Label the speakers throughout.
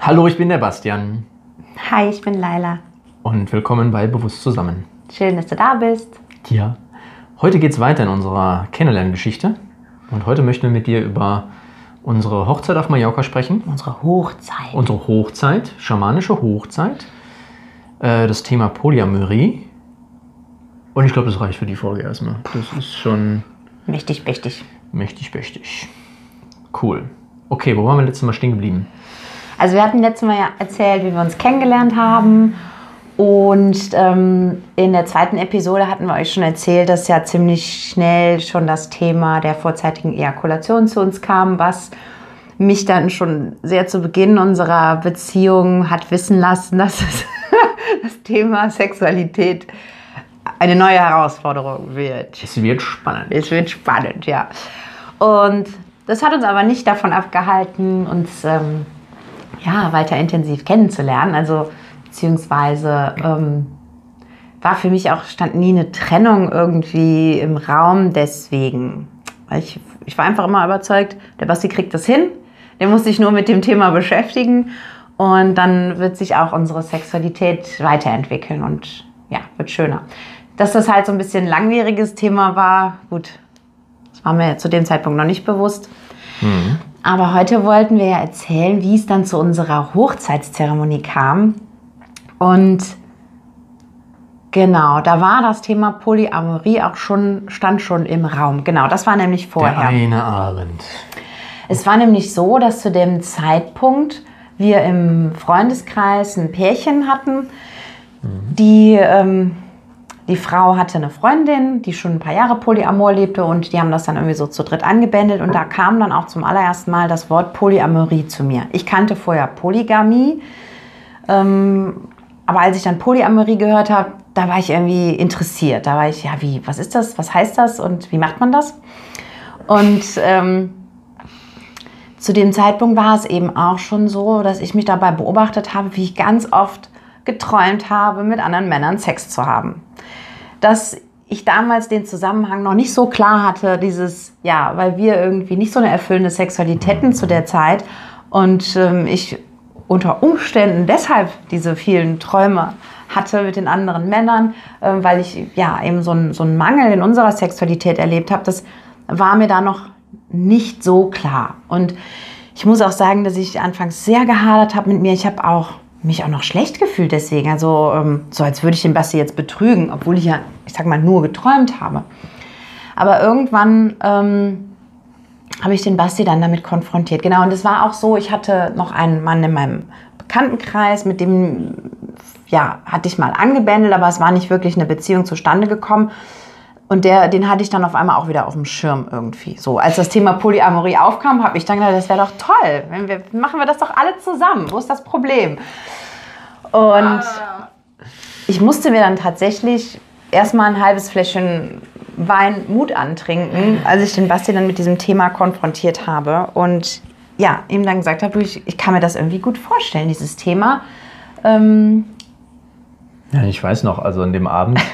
Speaker 1: Hallo, ich bin der Bastian.
Speaker 2: Hi, ich bin Laila.
Speaker 1: Und willkommen bei Bewusst zusammen.
Speaker 2: Schön, dass du da bist.
Speaker 1: Ja. Heute geht es weiter in unserer Kennenlerngeschichte. Und heute möchten wir mit dir über unsere Hochzeit auf Mallorca sprechen.
Speaker 2: Unsere Hochzeit.
Speaker 1: Unsere Hochzeit, schamanische Hochzeit. Äh, das Thema Polyamorie. Und ich glaube, das reicht für die Folge erstmal. Das ist schon
Speaker 2: Mächtig, mächtig.
Speaker 1: mächtig, mächtig. Cool. Okay, wo waren wir letztes Mal stehen geblieben?
Speaker 2: Also wir hatten letztes Mal ja erzählt, wie wir uns kennengelernt haben. Und ähm, in der zweiten Episode hatten wir euch schon erzählt, dass ja ziemlich schnell schon das Thema der vorzeitigen Ejakulation zu uns kam, was mich dann schon sehr zu Beginn unserer Beziehung hat wissen lassen, dass das Thema Sexualität eine neue Herausforderung wird.
Speaker 1: Es wird spannend.
Speaker 2: Es wird spannend, ja. Und das hat uns aber nicht davon abgehalten, uns ähm, ja, weiter intensiv kennenzulernen. Also beziehungsweise ähm, war für mich auch, stand nie eine Trennung irgendwie im Raum deswegen. Weil ich, ich war einfach immer überzeugt, der Basti kriegt das hin, der muss sich nur mit dem Thema beschäftigen und dann wird sich auch unsere Sexualität weiterentwickeln und ja, wird schöner. Dass das halt so ein bisschen langwieriges Thema war, gut, das war mir zu dem Zeitpunkt noch nicht bewusst. Aber heute wollten wir ja erzählen, wie es dann zu unserer Hochzeitszeremonie kam. Und genau, da war das Thema Polyamorie auch schon, stand schon im Raum. Genau, das war nämlich
Speaker 1: Der
Speaker 2: vorher.
Speaker 1: eine Abend.
Speaker 2: Es war nämlich so, dass zu dem Zeitpunkt wir im Freundeskreis ein Pärchen hatten, die, ähm, die Frau hatte eine Freundin, die schon ein paar Jahre Polyamor lebte und die haben das dann irgendwie so zu dritt angebändelt und da kam dann auch zum allerersten Mal das Wort Polyamorie zu mir. Ich kannte vorher Polygamie, ähm, aber als ich dann Polyamorie gehört habe, da war ich irgendwie interessiert. Da war ich, ja, wie, was ist das, was heißt das und wie macht man das? Und ähm, zu dem Zeitpunkt war es eben auch schon so, dass ich mich dabei beobachtet habe, wie ich ganz oft geträumt habe, mit anderen Männern Sex zu haben. Dass ich damals den Zusammenhang noch nicht so klar hatte, dieses, ja, weil wir irgendwie nicht so eine erfüllende Sexualität hatten zu der Zeit und ähm, ich unter Umständen deshalb diese vielen Träume hatte mit den anderen Männern, ähm, weil ich ja eben so einen so einen Mangel in unserer Sexualität erlebt habe, das war mir da noch nicht so klar. Und ich muss auch sagen, dass ich anfangs sehr gehadert habe mit mir. Ich habe auch mich auch noch schlecht gefühlt deswegen. Also ähm, so, als würde ich den Basti jetzt betrügen, obwohl ich ja, ich sag mal, nur geträumt habe. Aber irgendwann ähm, habe ich den Basti dann damit konfrontiert. Genau, und es war auch so, ich hatte noch einen Mann in meinem Bekanntenkreis, mit dem, ja, hatte ich mal angebändelt, aber es war nicht wirklich eine Beziehung zustande gekommen. Und der, den hatte ich dann auf einmal auch wieder auf dem Schirm irgendwie. So, als das Thema Polyamorie aufkam, habe ich dann gedacht, das wäre doch toll. Wenn wir, machen wir das doch alle zusammen. Wo ist das Problem? Und ich musste mir dann tatsächlich erstmal ein halbes Fläschchen Wein Mut antrinken, als ich den Basti dann mit diesem Thema konfrontiert habe. Und ja, ihm dann gesagt habe, ich, ich kann mir das irgendwie gut vorstellen, dieses Thema. Ähm,
Speaker 1: Ja, ich weiß noch, also an dem Abend.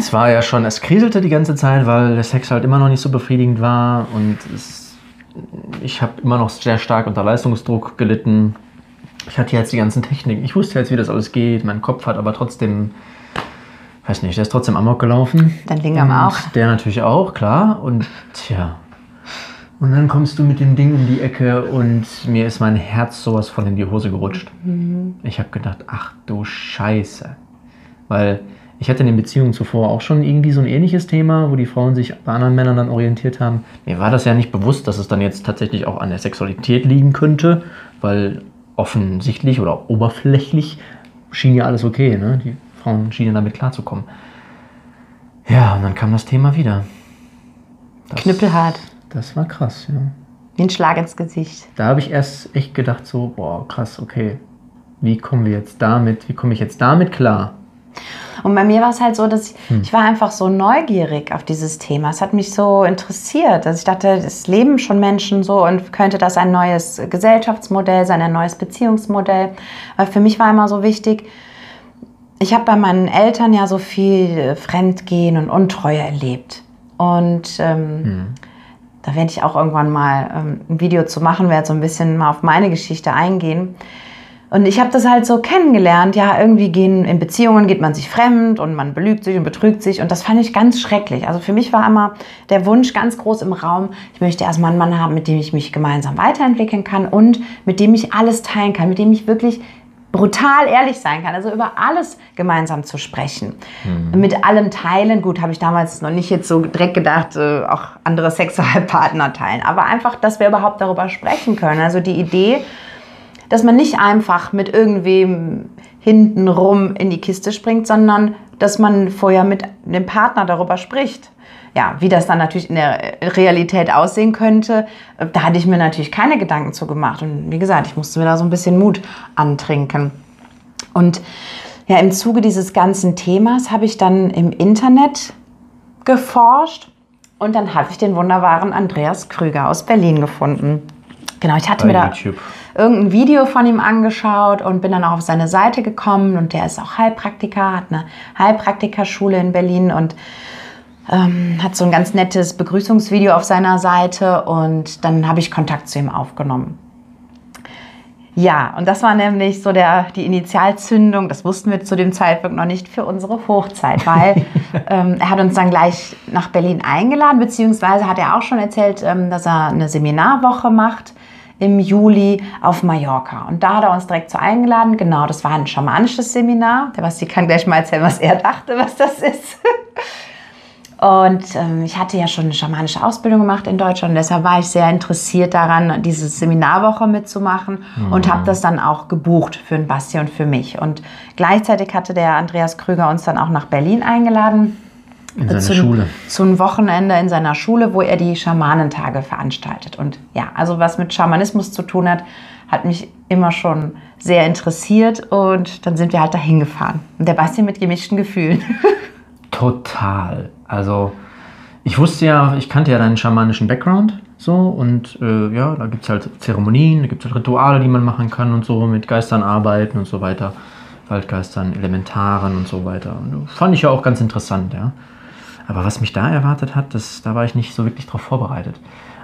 Speaker 1: es war ja schon, es kriselte die ganze Zeit, weil der Sex halt immer noch nicht so befriedigend war und es, ich habe immer noch sehr stark unter Leistungsdruck gelitten. Ich hatte jetzt die ganzen Techniken. Ich wusste jetzt, wie das alles geht. Mein Kopf hat aber trotzdem, weiß nicht, der ist trotzdem amok gelaufen.
Speaker 2: Dein Lingam auch.
Speaker 1: Der natürlich auch, klar. Und tja. Und dann kommst du mit dem Ding um die Ecke und mir ist mein Herz sowas von in die Hose gerutscht. Ich habe gedacht, ach du Scheiße. Weil ich hatte in den Beziehungen zuvor auch schon irgendwie so ein ähnliches Thema, wo die Frauen sich bei anderen Männern dann orientiert haben. Mir war das ja nicht bewusst, dass es dann jetzt tatsächlich auch an der Sexualität liegen könnte, weil offensichtlich oder oberflächlich schien ja alles okay. Ne? Die Frauen schienen damit klarzukommen. Ja, und dann kam das Thema wieder. Das,
Speaker 2: Knüppelhart.
Speaker 1: Das war krass, ja.
Speaker 2: Wie ein Schlag ins Gesicht.
Speaker 1: Da habe ich erst echt gedacht, so, boah, krass, okay. Wie kommen wir jetzt damit, wie komme ich jetzt damit klar?
Speaker 2: Und bei mir war es halt so, dass ich, hm. ich war einfach so neugierig auf dieses Thema. Es hat mich so interessiert. Also ich dachte, es leben schon Menschen so und könnte das ein neues Gesellschaftsmodell sein, ein neues Beziehungsmodell. Weil für mich war immer so wichtig, ich habe bei meinen Eltern ja so viel Fremdgehen und Untreue erlebt. Und ähm, hm. da werde ich auch irgendwann mal ähm, ein Video zu machen, werde so ein bisschen mal auf meine Geschichte eingehen. Und ich habe das halt so kennengelernt. Ja, irgendwie gehen in Beziehungen geht man sich fremd und man belügt sich und betrügt sich. Und das fand ich ganz schrecklich. Also für mich war immer der Wunsch ganz groß im Raum, ich möchte erstmal einen Mann haben, mit dem ich mich gemeinsam weiterentwickeln kann und mit dem ich alles teilen kann, mit dem ich wirklich brutal ehrlich sein kann, also über alles gemeinsam zu sprechen. Mhm. Mit allem teilen, gut, habe ich damals noch nicht jetzt so direkt gedacht, äh, auch andere Sexualpartner teilen, aber einfach, dass wir überhaupt darüber sprechen können. Also die Idee, dass man nicht einfach mit irgendwem hintenrum in die Kiste springt, sondern dass man vorher mit dem Partner darüber spricht. Ja, wie das dann natürlich in der Realität aussehen könnte, da hatte ich mir natürlich keine Gedanken zu gemacht. Und wie gesagt, ich musste mir da so ein bisschen Mut antrinken. Und ja, im Zuge dieses ganzen Themas habe ich dann im Internet geforscht und dann habe ich den wunderbaren Andreas Krüger aus Berlin gefunden. Genau, ich hatte Bei mir da YouTube irgendein Video von ihm angeschaut und bin dann auch auf seine Seite gekommen und der ist auch Heilpraktiker, hat eine Heilpraktikerschule in Berlin und ähm, hat so ein ganz nettes Begrüßungsvideo auf seiner Seite und dann habe ich Kontakt zu ihm aufgenommen. Ja, und das war nämlich so der, die Initialzündung, das wussten wir zu dem Zeitpunkt noch nicht, für unsere Hochzeit, weil ähm, er hat uns dann gleich nach Berlin eingeladen, beziehungsweise hat er auch schon erzählt, ähm, dass er eine Seminarwoche macht im Juli auf Mallorca. Und da hat er uns direkt zu eingeladen. Genau, das war ein schamanisches Seminar. Der Basti kann gleich mal erzählen, was er dachte, was das ist. Und ähm, ich hatte ja schon eine schamanische Ausbildung gemacht in Deutschland. Und deshalb war ich sehr interessiert daran, diese Seminarwoche mitzumachen mhm. und habe das dann auch gebucht für den Basti und für mich. Und gleichzeitig hatte der Andreas Krüger uns dann auch nach Berlin eingeladen
Speaker 1: in seiner zu, Schule.
Speaker 2: Zu einem Wochenende in seiner Schule, wo er die Schamanentage veranstaltet. Und ja, also was mit Schamanismus zu tun hat, hat mich immer schon sehr interessiert und dann sind wir halt dahin gefahren. Und der Basti mit gemischten Gefühlen.
Speaker 1: Total. Also ich wusste ja, ich kannte ja deinen schamanischen Background so und äh, ja, da gibt es halt Zeremonien, da gibt es halt Rituale, die man machen kann und so, mit Geistern arbeiten und so weiter. Waldgeistern, Elementaren und so weiter. Und fand ich ja auch ganz interessant, ja. Aber was mich da erwartet hat, das, da war ich nicht so wirklich darauf vorbereitet.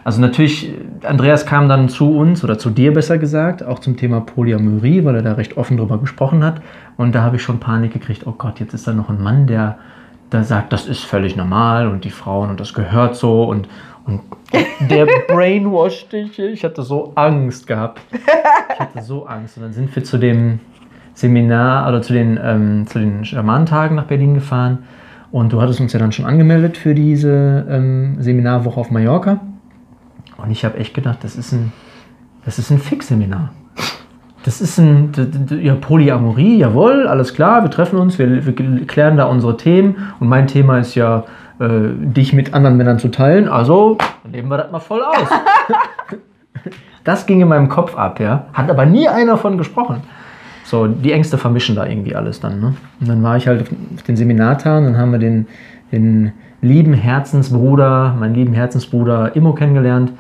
Speaker 1: Also natürlich, Andreas kam dann zu uns oder zu dir besser gesagt, auch zum Thema Polyamorie, weil er da recht offen drüber gesprochen hat. Und da habe ich schon Panik gekriegt, oh Gott, jetzt ist da noch ein Mann, der da sagt, das ist völlig normal und die Frauen und das gehört so und, und der brainwashed dich. Ich hatte so Angst gehabt. Ich hatte so Angst. Und dann sind wir zu dem Seminar oder zu den, ähm, zu den Schamantagen nach Berlin gefahren. Und du hattest uns ja dann schon angemeldet für diese ähm, Seminarwoche auf Mallorca. Und ich habe echt gedacht, das ist ein, das ist ein Fix-Seminar. Das ist ein, ja, Polyamorie, jawohl, alles klar, wir treffen uns, wir, wir klären da unsere Themen. Und mein Thema ist ja, äh, dich mit anderen Männern zu teilen. Also leben wir das mal voll aus. das ging in meinem Kopf ab, ja. Hat aber nie einer von gesprochen. So, die Ängste vermischen da irgendwie alles dann. Ne? Und dann war ich halt auf den Seminartagen, dann haben wir den, den lieben Herzensbruder, meinen lieben Herzensbruder Immo kennengelernt,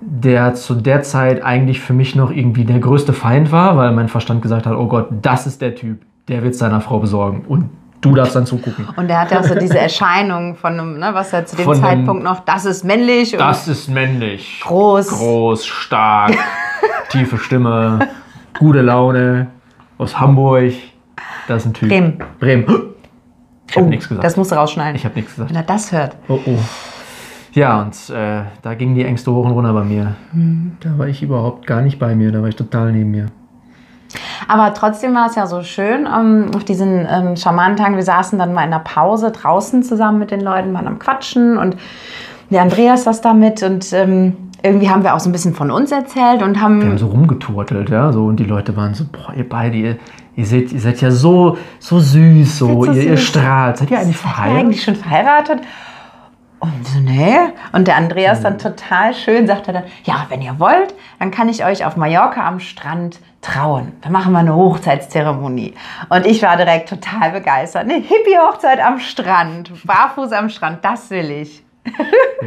Speaker 1: der zu der Zeit eigentlich für mich noch irgendwie der größte Feind war, weil mein Verstand gesagt hat, oh Gott, das ist der Typ, der wird es seiner Frau besorgen. Und du darfst dann zugucken.
Speaker 2: Und der hat ja auch so diese Erscheinung von einem, ne, was er zu dem von Zeitpunkt noch, das ist männlich.
Speaker 1: das ist männlich.
Speaker 2: Groß.
Speaker 1: Groß, stark, tiefe Stimme gute Laune, aus Hamburg. Das ist ein Typ.
Speaker 2: Bremen.
Speaker 1: Bremen. Ich habe oh, nichts gesagt.
Speaker 2: Das musst du rausschneiden.
Speaker 1: Ich habe nichts gesagt.
Speaker 2: Wenn er das hört.
Speaker 1: Oh, oh. Ja, und äh, da gingen die Ängste hoch und runter bei mir. Mhm. Da war ich überhaupt gar nicht bei mir, da war ich total neben mir.
Speaker 2: Aber trotzdem war es ja so schön ähm, auf diesen ähm, Schamanentagen. Wir saßen dann mal in der Pause draußen zusammen mit den Leuten, waren am Quatschen und der Andreas saß da mit und ähm, irgendwie haben wir auch so ein bisschen von uns erzählt und haben.
Speaker 1: Wir haben so rumgeturtelt, ja, so und die Leute waren so, boah, ihr beide, ihr, ihr, seht, ihr seid ja so, so süß, so, ihr, süß. ihr strahlt. Seid ihr eigentlich verheiratet?
Speaker 2: Seid ihr eigentlich schon verheiratet? Und so, nee. Und der Andreas dann total schön sagte dann, ja, wenn ihr wollt, dann kann ich euch auf Mallorca am Strand trauen. Dann machen wir eine Hochzeitszeremonie. Und ich war direkt total begeistert. Eine Hippie-Hochzeit am Strand, barfuß am Strand, das will ich.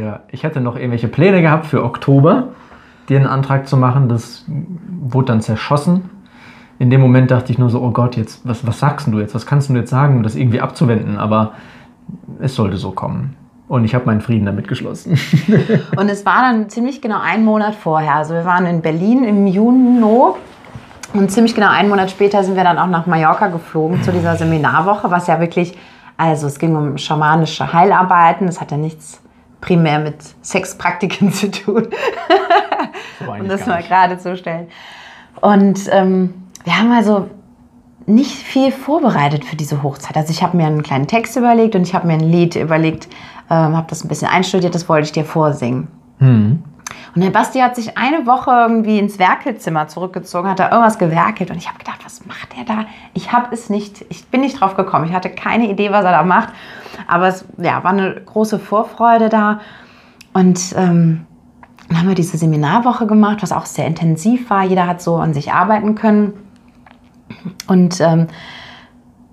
Speaker 1: Ja, ich hatte noch irgendwelche Pläne gehabt für Oktober, einen Antrag zu machen. Das wurde dann zerschossen. In dem Moment dachte ich nur so, oh Gott, jetzt, was, was sagst du jetzt? Was kannst du jetzt sagen, um das irgendwie abzuwenden? Aber es sollte so kommen. Und ich habe meinen Frieden damit geschlossen.
Speaker 2: und es war dann ziemlich genau einen Monat vorher. Also wir waren in Berlin im Juni und ziemlich genau einen Monat später sind wir dann auch nach Mallorca geflogen zu dieser Seminarwoche, was ja wirklich, also es ging um schamanische Heilarbeiten. Es hat ja nichts primär mit Sexpraktiken zu tun. um das mal gerade zu stellen. Und ähm, wir haben also nicht viel vorbereitet für diese Hochzeit. Also ich habe mir einen kleinen Text überlegt und ich habe mir ein Lied überlegt, ähm, habe das ein bisschen einstudiert, das wollte ich dir vorsingen. Hm. Und der Basti hat sich eine Woche irgendwie ins Werkelzimmer zurückgezogen, hat da irgendwas gewerkelt und ich habe gedacht, was macht er da? Ich habe es nicht, ich bin nicht drauf gekommen. Ich hatte keine Idee, was er da macht, aber es ja, war eine große Vorfreude da und ähm, dann haben wir diese Seminarwoche gemacht, was auch sehr intensiv war. Jeder hat so an sich arbeiten können. Und ähm,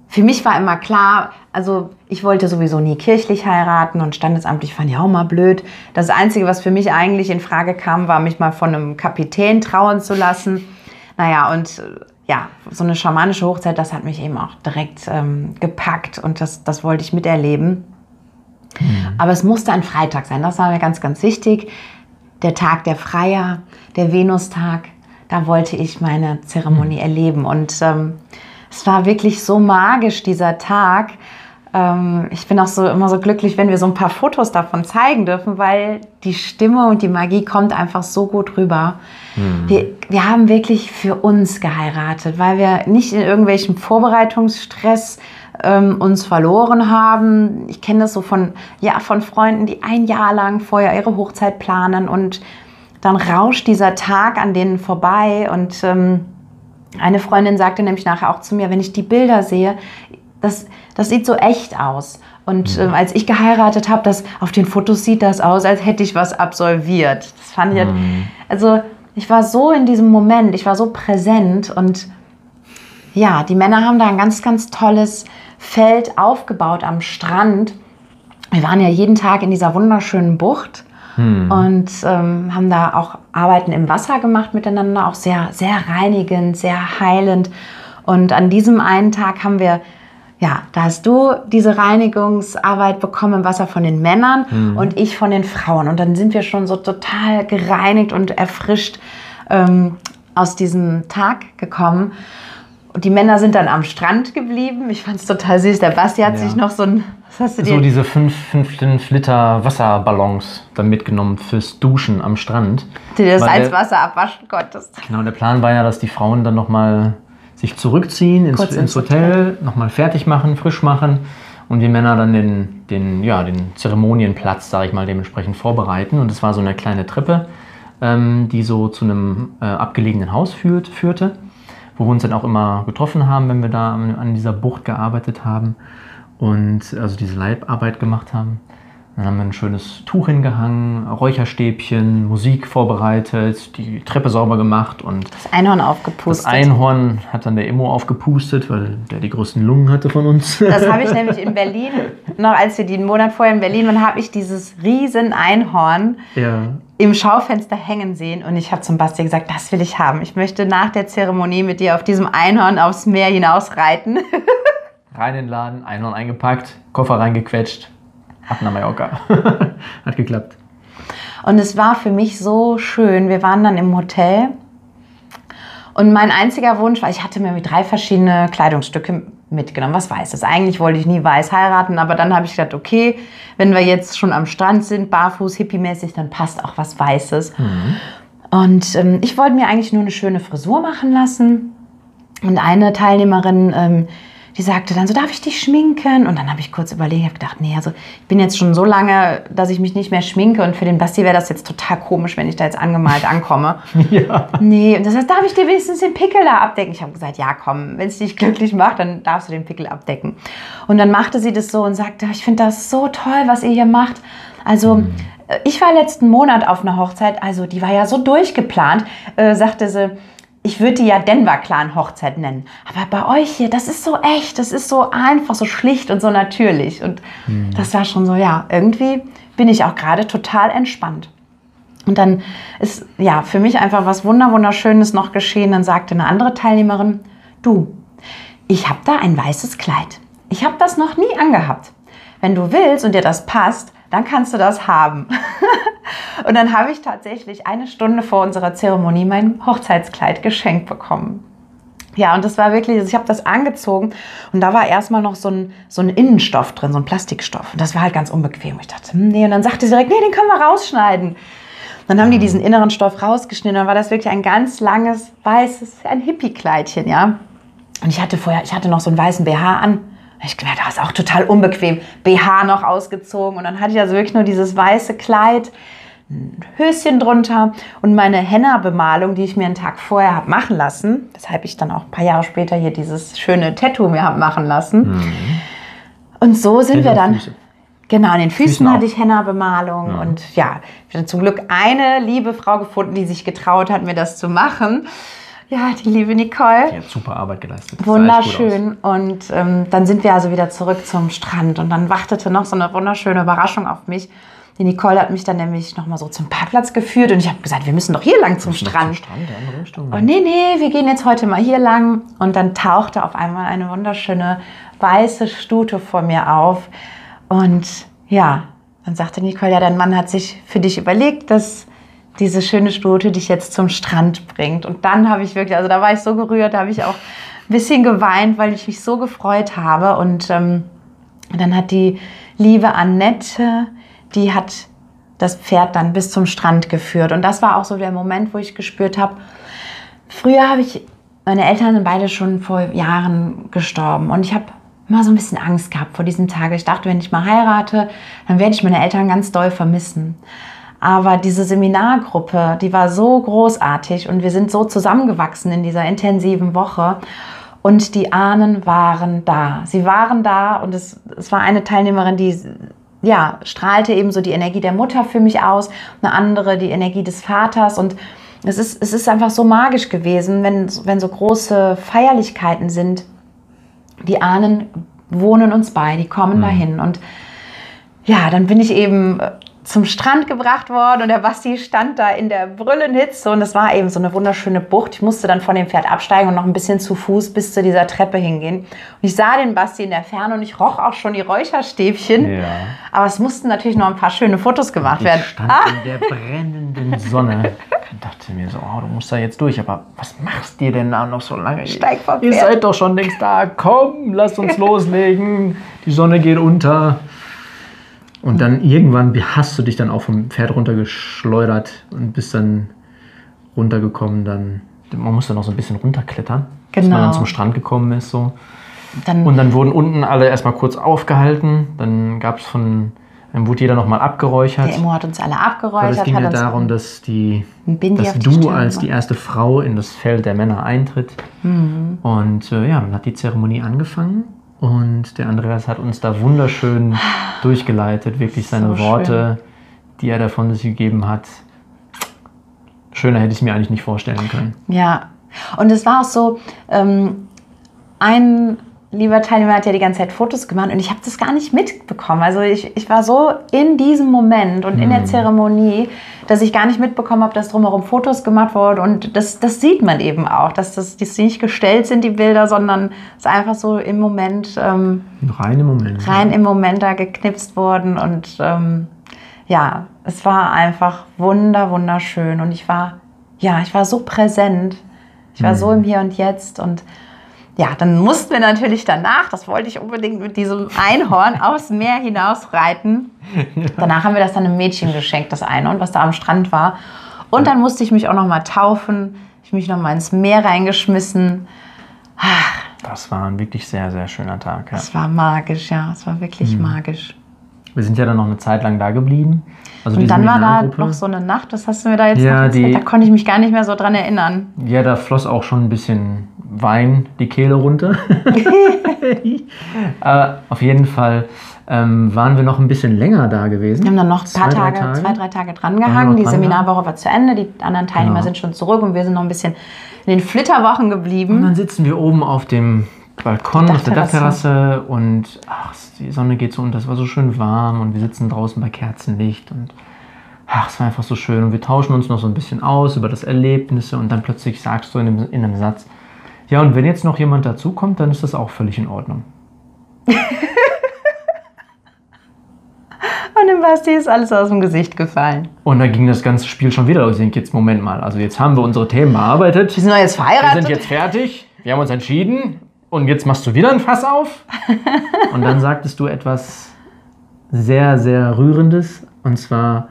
Speaker 2: für mich war immer klar, also ich wollte sowieso nie kirchlich heiraten und standesamtlich fand ich auch mal blöd. Das Einzige, was für mich eigentlich in Frage kam, war, mich mal von einem Kapitän trauen zu lassen. Naja, und äh, ja, so eine schamanische Hochzeit, das hat mich eben auch direkt ähm, gepackt und das, das wollte ich miterleben. Mhm. Aber es musste ein Freitag sein, das war mir ganz, ganz wichtig. Der Tag der Freier, der Venustag, da wollte ich meine Zeremonie mhm. erleben. Und ähm, es war wirklich so magisch, dieser Tag. Ähm, ich bin auch so immer so glücklich, wenn wir so ein paar Fotos davon zeigen dürfen, weil die Stimme und die Magie kommt einfach so gut rüber. Mhm. Wir, wir haben wirklich für uns geheiratet, weil wir nicht in irgendwelchem Vorbereitungsstress ähm, uns verloren haben. Ich kenne das so von, ja, von Freunden, die ein Jahr lang vorher ihre Hochzeit planen und dann rauscht dieser Tag an denen vorbei und ähm, eine Freundin sagte nämlich nachher auch zu mir, wenn ich die Bilder sehe, das, das sieht so echt aus. Und ähm, als ich geheiratet habe, auf den Fotos sieht das aus, als hätte ich was absolviert. Das fand ich, mhm. also ich war so in diesem Moment, ich war so präsent und ja, die Männer haben da ein ganz, ganz tolles Feld aufgebaut am Strand. Wir waren ja jeden Tag in dieser wunderschönen Bucht hm. und ähm, haben da auch Arbeiten im Wasser gemacht miteinander, auch sehr, sehr reinigend, sehr heilend. Und an diesem einen Tag haben wir ja, da hast du diese Reinigungsarbeit bekommen im Wasser von den Männern mhm. und ich von den Frauen. Und dann sind wir schon so total gereinigt und erfrischt ähm, aus diesem Tag gekommen. Und die Männer sind dann am Strand geblieben. Ich fand es total süß. Der Basti hat ja. sich noch so ein.
Speaker 1: Was hast du dir? So diese 5 Liter Wasserballons dann mitgenommen fürs Duschen am Strand.
Speaker 2: Du das als Wasser abwaschen konntest.
Speaker 1: Genau, der Plan war ja, dass die Frauen dann nochmal sich zurückziehen ins, ins Hotel, Hotel. nochmal fertig machen, frisch machen und die Männer dann den, den, ja, den Zeremonienplatz, sage ich mal, dementsprechend vorbereiten. Und es war so eine kleine Treppe, ähm, die so zu einem äh, abgelegenen Haus führt, führte wo wir uns dann auch immer getroffen haben, wenn wir da an dieser Bucht gearbeitet haben und also diese Leibarbeit gemacht haben. Dann haben wir ein schönes Tuch hingehangen, Räucherstäbchen, Musik vorbereitet, die Treppe sauber gemacht und
Speaker 2: das Einhorn aufgepustet.
Speaker 1: Das Einhorn hat dann der Immo aufgepustet, weil der die größten Lungen hatte von uns.
Speaker 2: Das habe ich nämlich in Berlin, noch als wir den Monat vorher in Berlin waren, habe ich dieses riesen Einhorn ja. im Schaufenster hängen sehen und ich habe zum Basti gesagt, das will ich haben. Ich möchte nach der Zeremonie mit dir auf diesem Einhorn aufs Meer hinaus reiten.
Speaker 1: Rein in den Laden, Einhorn eingepackt, Koffer reingequetscht, Ab nach Mallorca. Hat geklappt.
Speaker 2: Und es war für mich so schön. Wir waren dann im Hotel und mein einziger Wunsch war, ich hatte mir drei verschiedene Kleidungsstücke mitgenommen, was Weißes. Eigentlich wollte ich nie weiß heiraten, aber dann habe ich gedacht, okay, wenn wir jetzt schon am Strand sind, barfuß, hippiemäßig, dann passt auch was Weißes. Mhm. Und ähm, ich wollte mir eigentlich nur eine schöne Frisur machen lassen. Und eine Teilnehmerin, ähm, die sagte dann so, darf ich dich schminken? Und dann habe ich kurz überlegt, habe gedacht, nee, also ich bin jetzt schon so lange, dass ich mich nicht mehr schminke und für den Basti wäre das jetzt total komisch, wenn ich da jetzt angemalt ankomme. ja. Nee, und das heißt, darf ich dir wenigstens den Pickel da abdecken? Ich habe gesagt, ja, komm, wenn es dich glücklich macht, dann darfst du den Pickel abdecken. Und dann machte sie das so und sagte, ich finde das so toll, was ihr hier macht. Also äh, ich war letzten Monat auf einer Hochzeit, also die war ja so durchgeplant, äh, sagte sie, ich würde die ja Denver Clan Hochzeit nennen. Aber bei euch hier, das ist so echt, das ist so einfach, so schlicht und so natürlich. Und mhm. das war schon so, ja, irgendwie bin ich auch gerade total entspannt. Und dann ist ja für mich einfach was Wunderschönes noch geschehen. Dann sagte eine andere Teilnehmerin, du, ich habe da ein weißes Kleid. Ich habe das noch nie angehabt. Wenn du willst und dir das passt, dann kannst du das haben. und dann habe ich tatsächlich eine Stunde vor unserer Zeremonie mein Hochzeitskleid geschenkt bekommen. Ja, und das war wirklich, ich habe das angezogen und da war erstmal noch so ein, so ein Innenstoff drin, so ein Plastikstoff. Und das war halt ganz unbequem. Ich dachte, hm, nee, und dann sagte sie direkt, nee, den können wir rausschneiden. Dann haben die diesen inneren Stoff rausgeschnitten. Dann war das wirklich ein ganz langes, weißes, ein Hippie-Kleidchen, ja. Und ich hatte vorher, ich hatte noch so einen weißen BH an. Ich gedacht, das ist auch total unbequem. BH noch ausgezogen und dann hatte ich also wirklich nur dieses weiße Kleid, ein Höschen drunter und meine Henna-Bemalung, die ich mir einen Tag vorher habe machen lassen, weshalb ich dann auch ein paar Jahre später hier dieses schöne Tattoo mir habe machen lassen. Mhm. Und so sind Henna wir dann. Füße. Genau, an den Füßen, Füßen hatte ich Henna-Bemalung ja. und ja, ich habe zum Glück eine liebe Frau gefunden, die sich getraut hat, mir das zu machen. Ja, die liebe Nicole.
Speaker 1: Die hat super Arbeit geleistet.
Speaker 2: Wunderschön. Und ähm, dann sind wir also wieder zurück zum Strand und dann wartete noch so eine wunderschöne Überraschung auf mich. Die Nicole hat mich dann nämlich nochmal so zum Parkplatz geführt und ich habe gesagt, wir müssen doch hier lang zum Strand. Zum Strand, andere Richtung. Und nee, nee, wir gehen jetzt heute mal hier lang. Und dann tauchte auf einmal eine wunderschöne weiße Stute vor mir auf und ja, dann sagte Nicole, ja, dein Mann hat sich für dich überlegt, dass diese schöne Stute dich jetzt zum Strand bringt. Und dann habe ich wirklich, also da war ich so gerührt, da habe ich auch ein bisschen geweint, weil ich mich so gefreut habe. Und ähm, dann hat die liebe Annette, die hat das Pferd dann bis zum Strand geführt. Und das war auch so der Moment, wo ich gespürt habe, früher habe ich, meine Eltern sind beide schon vor Jahren gestorben. Und ich habe immer so ein bisschen Angst gehabt vor diesem Tage. Ich dachte, wenn ich mal heirate, dann werde ich meine Eltern ganz doll vermissen. Aber diese Seminargruppe, die war so großartig und wir sind so zusammengewachsen in dieser intensiven Woche. Und die Ahnen waren da. Sie waren da und es, es war eine Teilnehmerin, die ja, strahlte eben so die Energie der Mutter für mich aus, eine andere die Energie des Vaters und es ist, es ist einfach so magisch gewesen, wenn, wenn so große Feierlichkeiten sind, die Ahnen wohnen uns bei, die kommen mhm. dahin. Und ja, dann bin ich eben zum Strand gebracht worden und der Basti stand da in der Brüllenhitze und es war eben so eine wunderschöne Bucht. Ich musste dann von dem Pferd absteigen und noch ein bisschen zu Fuß bis zu dieser Treppe hingehen. Und ich sah den Basti in der Ferne und ich roch auch schon die Räucherstäbchen. Ja. Aber es mussten natürlich noch ein paar schöne Fotos gemacht werden.
Speaker 1: Ich stand ah. in der brennenden Sonne und dachte mir so, oh, du musst da jetzt durch. Aber was machst du denn da noch so lange?
Speaker 2: Steig vom
Speaker 1: Ihr seid doch schon längst da. Komm, lasst uns loslegen. Die Sonne geht unter. Und dann irgendwann hast du dich dann auch vom Pferd runtergeschleudert und bist dann runtergekommen. Dann, man musste noch so ein bisschen runterklettern, genau. bis man dann genau. zum Strand gekommen ist. So. Dann und dann wurden unten alle erstmal kurz aufgehalten. Dann gab es von, dann wurde jeder nochmal abgeräuchert.
Speaker 2: Der Immo hat uns alle abgeräuchert.
Speaker 1: es ging ja darum, dass, die, dass die du als die erste Frau in das Feld der Männer eintritt. Mhm. Und äh, ja, dann hat die Zeremonie angefangen. Und der Andreas hat uns da wunderschön durchgeleitet, wirklich seine so Worte, die er davon sich gegeben hat. Schöner hätte ich es mir eigentlich nicht vorstellen können.
Speaker 2: Ja, und es war auch so, ähm, ein lieber Teilnehmer hat ja die ganze Zeit Fotos gemacht und ich habe das gar nicht mitbekommen. Also ich, ich war so in diesem Moment und in der mhm. Zeremonie, dass ich gar nicht mitbekommen habe, dass drumherum Fotos gemacht wurden. Und das, das sieht man eben auch, dass das dass die nicht gestellt sind, die Bilder, sondern es ist einfach so im Moment. Ähm,
Speaker 1: rein im Moment.
Speaker 2: Rein ja. im Moment da geknipst worden. Und ähm, ja, es war einfach wunder, wunderschön. Und ich war, ja, ich war so präsent. Ich war mhm. so im Hier und Jetzt und ja, dann mussten wir natürlich danach, das wollte ich unbedingt mit diesem Einhorn aufs Meer hinaus reiten. Danach haben wir das dann einem Mädchen geschenkt, das Einhorn, was da am Strand war. Und dann musste ich mich auch noch mal taufen. Ich mich noch mal ins Meer reingeschmissen.
Speaker 1: Ach. Das war ein wirklich sehr, sehr schöner Tag.
Speaker 2: Es war magisch, ja. Es war wirklich mhm. magisch.
Speaker 1: Wir sind ja dann noch eine Zeit lang da geblieben.
Speaker 2: Also und dann war da noch so eine Nacht. Was hast du mir da jetzt ja, noch die, Da konnte ich mich gar nicht mehr so dran erinnern.
Speaker 1: Ja, da floss auch schon ein bisschen Wein die Kehle runter. Aber auf jeden Fall ähm, waren wir noch ein bisschen länger da gewesen.
Speaker 2: Wir haben dann noch ein paar
Speaker 1: Zwei, drei
Speaker 2: Tage,
Speaker 1: Tage.
Speaker 2: zwei, drei Tage dran
Speaker 1: Waren wir
Speaker 2: gehangen.
Speaker 1: noch
Speaker 2: Die
Speaker 1: dran
Speaker 2: Seminarwoche war zu Ende, die anderen Teilnehmer
Speaker 1: Genau.
Speaker 2: sind schon zurück und wir sind noch ein bisschen in den Flitterwochen
Speaker 1: Und
Speaker 2: geblieben.
Speaker 1: dann sitzen wir oben auf dem Balkon, auf der
Speaker 2: Dachterrasse.
Speaker 1: Dachterrasse und ach, die Sonne geht so unter, es war so schön warm und wir sitzen draußen bei Kerzenlicht und ach, es war einfach so schön und wir tauschen uns noch so ein bisschen aus über das Erlebnisse und dann plötzlich sagst du in einem, in einem Satz, ja und wenn jetzt noch jemand dazukommt, dann ist das auch völlig in Ordnung.
Speaker 2: Und dem Basti ist alles aus dem Gesicht gefallen.
Speaker 1: Und dann ging das ganze Spiel schon wieder los. Ich denke, jetzt Moment mal, also jetzt haben wir unsere Themen bearbeitet.
Speaker 2: Wir sind jetzt
Speaker 1: Wir
Speaker 2: verheiratet.
Speaker 1: sind jetzt fertig, wir haben uns entschieden und jetzt machst du wieder ein Fass auf. Und dann sagtest du etwas sehr, sehr Rührendes. Und zwar,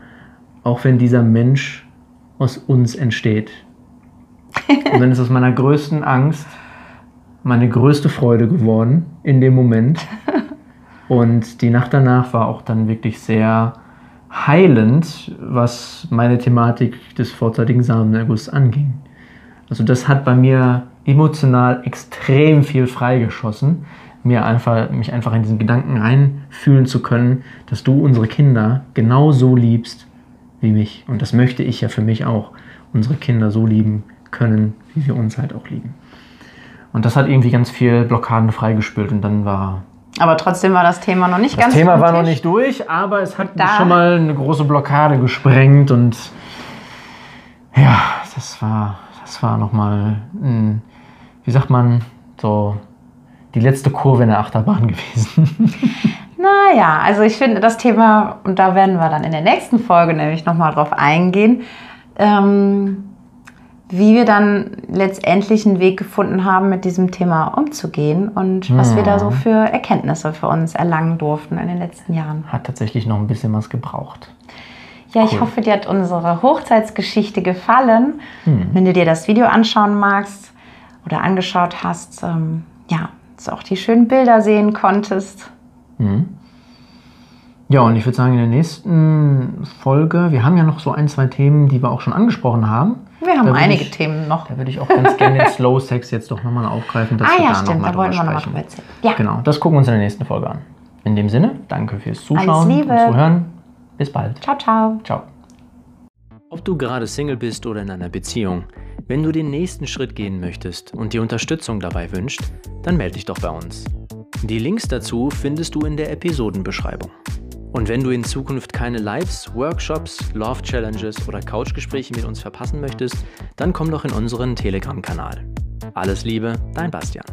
Speaker 1: auch wenn dieser Mensch aus uns entsteht. Und dann ist aus meiner größten Angst meine größte Freude geworden in dem Moment. Und die Nacht danach war auch dann wirklich sehr heilend, was meine Thematik des vorzeitigen Samenergusses anging. Also das hat bei mir emotional extrem viel freigeschossen, mir einfach, mich einfach in diesen Gedanken reinfühlen zu können, dass du unsere Kinder genauso liebst wie mich. Und das möchte ich ja für mich auch, unsere Kinder so lieben können, wie wir uns halt auch lieben. Und das hat irgendwie ganz viel Blockaden freigespült und dann war
Speaker 2: Aber trotzdem war das Thema noch nicht
Speaker 1: das
Speaker 2: ganz
Speaker 1: Thema
Speaker 2: vom
Speaker 1: war noch nicht durch, aber es hat schon mal eine große Blockade gesprengt und ja, das war, das war nochmal, wie sagt man, so die letzte Kurve in der Achterbahn gewesen.
Speaker 2: Naja, also ich finde das Thema, und da werden wir dann in der nächsten Folge nämlich nochmal drauf eingehen, ähm, wie wir dann letztendlich einen Weg gefunden haben, mit diesem Thema umzugehen und was wir da so für Erkenntnisse für uns erlangen durften in den letzten Jahren.
Speaker 1: Hat tatsächlich noch ein bisschen was gebraucht.
Speaker 2: Ja, ich
Speaker 1: Cool.
Speaker 2: hoffe, dir hat unsere Hochzeitsgeschichte gefallen.
Speaker 1: Hm.
Speaker 2: Wenn du dir das Video anschauen magst oder angeschaut hast, ähm, ja, dass du auch die schönen Bilder sehen konntest.
Speaker 1: Ja, und ich würde sagen, in der nächsten Folge, wir haben ja noch so ein, zwei Themen, die wir auch schon angesprochen haben.
Speaker 2: Wir haben einige
Speaker 1: ich-
Speaker 2: Themen noch.
Speaker 1: Da würde ich auch ganz gerne den Slow Sex jetzt doch nochmal aufgreifen, dass
Speaker 2: Ah
Speaker 1: wir
Speaker 2: ja,
Speaker 1: da
Speaker 2: stimmt,
Speaker 1: nochmal
Speaker 2: da wollten wir nochmal drüber erzählen. Ja,
Speaker 1: Genau, das gucken wir uns in der nächsten Folge an. In dem Sinne, danke fürs Zuschauen und Zuhören. Bis bald.
Speaker 2: ciao, ciao.
Speaker 1: Ciao. Ob du gerade Single bist oder in einer Beziehung, wenn du den nächsten Schritt gehen möchtest und dir Unterstützung dabei wünscht, dann melde dich doch bei uns. Die Links dazu findest du in der Episodenbeschreibung. Und wenn du in Zukunft keine Lives, Workshops, Love Challenges oder Couchgespräche mit uns verpassen möchtest, dann komm doch in unseren Telegram-Kanal. Alles Liebe, dein Bastian.